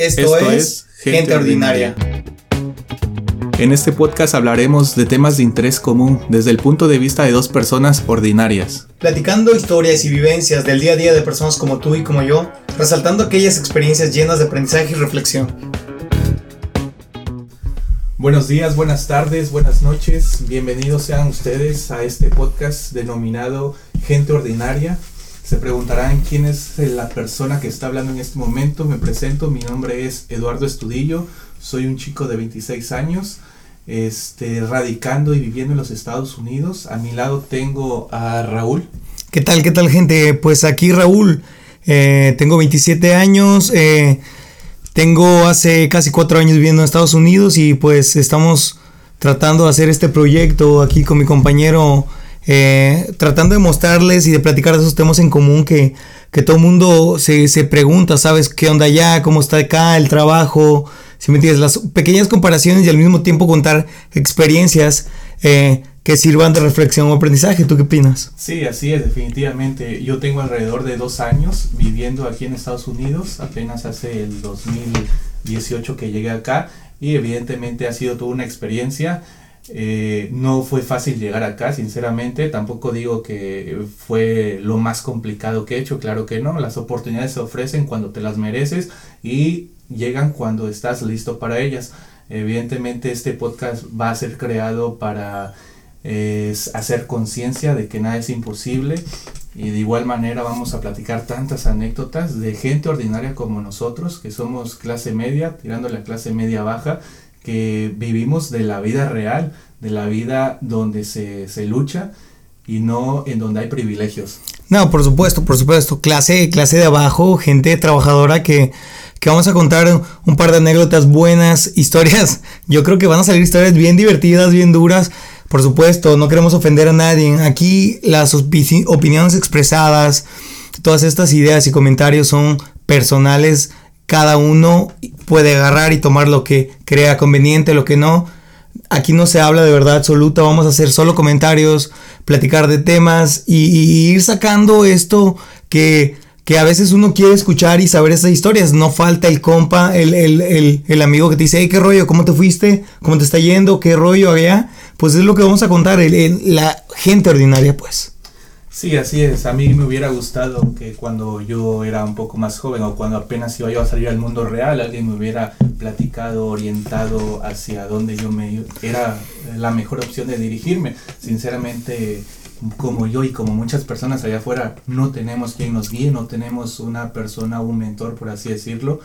Esto, es, Gente, ordinaria. En este podcast hablaremos de temas de interés común desde el punto de vista de dos personas ordinarias. Platicando historias y vivencias del día a día de personas como tú y como yo, resaltando aquellas experiencias llenas de aprendizaje y reflexión. Buenos días, buenas tardes, buenas noches. Bienvenidos sean ustedes a este podcast denominado Gente Ordinaria. Se preguntarán quién es la persona que está hablando en este momento. Me presento, mi nombre es Eduardo Estudillo, soy un chico de 26 años, este, radicando y viviendo en los Estados Unidos. A mi lado tengo a Raúl. ¿Qué tal, qué tal gente? Pues aquí Raúl, eh, tengo 27 años, eh, tengo hace casi 4 años viviendo en Estados Unidos y pues estamos tratando de hacer este proyecto aquí con mi compañero eh, tratando de mostrarles y de platicar de esos temas en común que, que todo el mundo se, se, pregunta, ¿sabes? ¿Qué onda allá? ¿Cómo está acá? El trabajo. Si me entiendes, las pequeñas comparaciones y al mismo tiempo contar experiencias eh, que sirvan de reflexión o aprendizaje. ¿Tú qué opinas? Sí, así es, definitivamente. Yo tengo alrededor de dos años viviendo aquí en Estados Unidos, apenas hace el 2018 que llegué acá y evidentemente ha sido toda una experiencia. Eh, no fue fácil llegar acá, sinceramente. Tampoco digo que fue lo más complicado que he hecho, claro que no. Las oportunidades se ofrecen cuando te las mereces y llegan cuando estás listo para ellas. Evidentemente este podcast va a ser creado para hacer conciencia de que nada es imposible y de igual manera vamos a platicar tantas anécdotas de gente ordinaria como nosotros, que somos clase media, tirando la clase media baja, que vivimos de la vida real, de la vida donde se, se lucha y no en donde hay privilegios. No, por supuesto, por supuesto. Clase, clase de abajo, gente trabajadora que, que vamos a contar un par de anécdotas buenas, historias. Yo creo que van a salir historias bien divertidas, bien duras. Por supuesto, no queremos ofender a nadie. Aquí las opiniones expresadas, todas estas ideas y comentarios son personales cada uno puede agarrar y tomar lo que crea conveniente, lo que no. Aquí no se habla de verdad absoluta, vamos a hacer solo comentarios, platicar de temas y, ir sacando esto que, que, a veces uno quiere escuchar y saber esas historias. No falta el compa, el, el, el, amigo que te dice, hey, ¿qué rollo? ¿Cómo te fuiste? ¿Cómo te está yendo? ¿Qué rollo había? Pues es lo que vamos a contar, la gente ordinaria pues. Sí, así es. A mí me hubiera gustado que cuando yo era un poco más joven o cuando apenas iba yo a salir al mundo real, alguien me hubiera platicado, orientado hacia dónde yo me era la mejor opción de dirigirme. Sinceramente, como yo y como muchas personas allá afuera, no tenemos quien nos guíe, no tenemos una persona, un mentor, por así decirlo.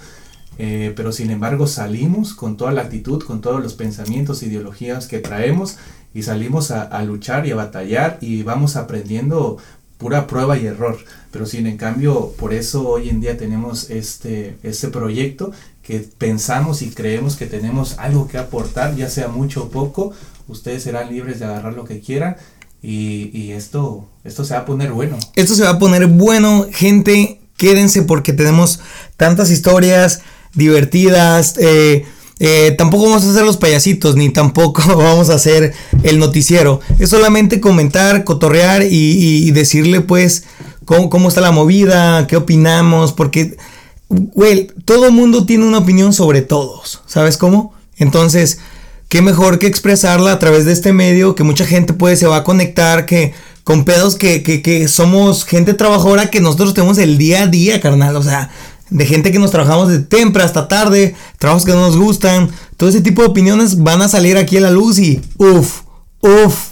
Eh, pero sin embargo salimos con toda la actitud, con todos los pensamientos, ideologías que traemos y salimos a, luchar y a batallar y vamos aprendiendo pura prueba y error. Pero sin en cambio, por eso hoy en día tenemos este, este proyecto que pensamos y creemos que tenemos algo que aportar, ya sea mucho o poco. Ustedes serán libres de agarrar lo que quieran y, y esto, esto se va a poner bueno. Esto se va a poner bueno, gente. Quédense porque tenemos tantas historias divertidas. Eh, eh, tampoco vamos a hacer los payasitos, ni tampoco vamos a hacer el noticiero. Es solamente comentar, cotorrear y, decirle pues cómo, está la movida, qué opinamos, porque, güey, todo mundo tiene una opinión sobre todos, ¿sabes cómo? Entonces, qué mejor que expresarla a través de este medio, que mucha gente puede, se va a conectar, que con pedos que, que, que somos gente trabajadora que nosotros tenemos el día a día, carnal, o sea de gente que nos trabajamos de temprano hasta tarde, trabajos que no nos gustan, todo ese tipo de opiniones van a salir aquí a la luz y uff, uff,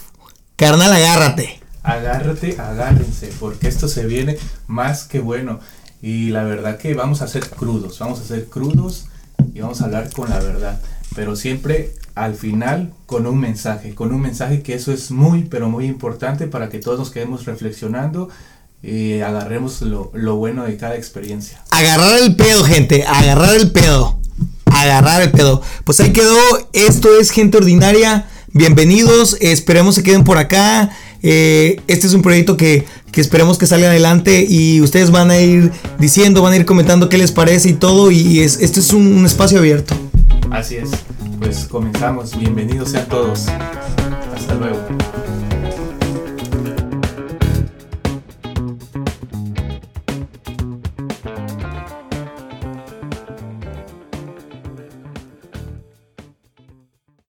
carnal, agárrate. Agárrate, agárrense, porque esto se viene más que bueno. Y la verdad que vamos a ser crudos, vamos a ser crudos y vamos a hablar con la verdad. Pero siempre al final con un mensaje, con un mensaje que eso es muy, pero muy importante para que todos nos quedemos reflexionando y agarremos lo, lo, bueno de cada experiencia. Agarrar el pedo, gente, agarrar el pedo. Agarrar el pedo. Pues ahí quedó, esto es gente ordinaria. Bienvenidos, esperemos se queden por acá. Eh, este es un proyecto que, que, esperemos que salga adelante y ustedes van a ir diciendo, van a ir comentando qué les parece y todo. Y es, esto es un, un espacio abierto. Así es, pues comenzamos. Bienvenidos sean todos. Hasta luego.